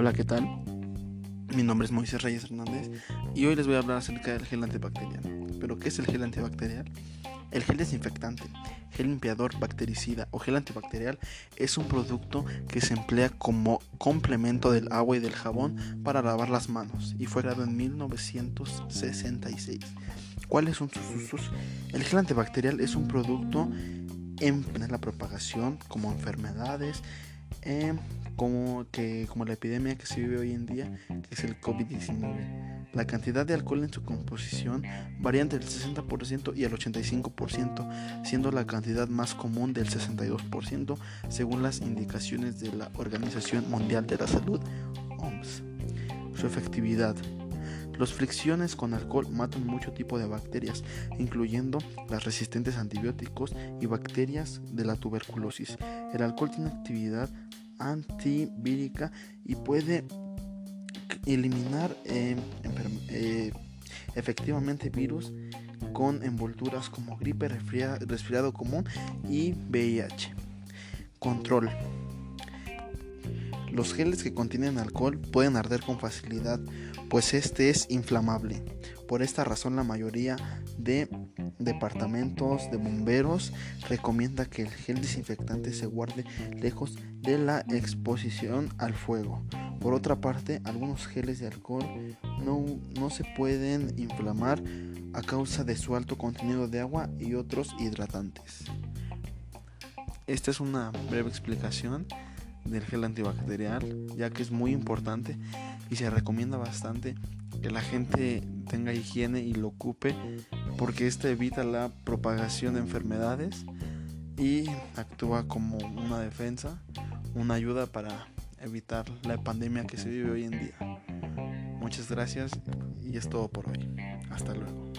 Hola, ¿qué tal? Mi nombre es Moisés Reyes Hernández y hoy les voy a hablar acerca del gel antibacterial. ¿Pero qué es el gel antibacterial? El gel desinfectante, gel limpiador bactericida o gel antibacterial es un producto que se emplea como complemento del agua y del jabón para lavar las manos y fue creado en 1966. ¿Cuáles son sus usos? El gel antibacterial es un producto en la propagación como enfermedades, eh, como, que, como la epidemia que se vive hoy en día, que es el COVID-19. La cantidad de alcohol en su composición varía entre el 60% y el 85%, siendo la cantidad más común del 62%, según las indicaciones de la Organización Mundial de la Salud, OMS. Su efectividad. Las fricciones con alcohol matan mucho tipo de bacterias, incluyendo las resistentes a antibióticos y bacterias de la tuberculosis. El alcohol tiene actividad antivírica y puede eliminar eh, eh, efectivamente virus con envolturas como gripe, resfriado común y VIH. Control. Los geles que contienen alcohol pueden arder con facilidad, pues este es inflamable. Por esta razón la mayoría de departamentos de bomberos recomienda que el gel desinfectante se guarde lejos de la exposición al fuego. Por otra parte, algunos geles de alcohol no, no se pueden inflamar a causa de su alto contenido de agua y otros hidratantes. Esta es una breve explicación del gel antibacterial, ya que es muy importante y se recomienda bastante que la gente tenga higiene y lo ocupe porque este evita la propagación de enfermedades y actúa como una defensa, una ayuda para evitar la pandemia que se vive hoy en día. Muchas gracias y es todo por hoy. Hasta luego.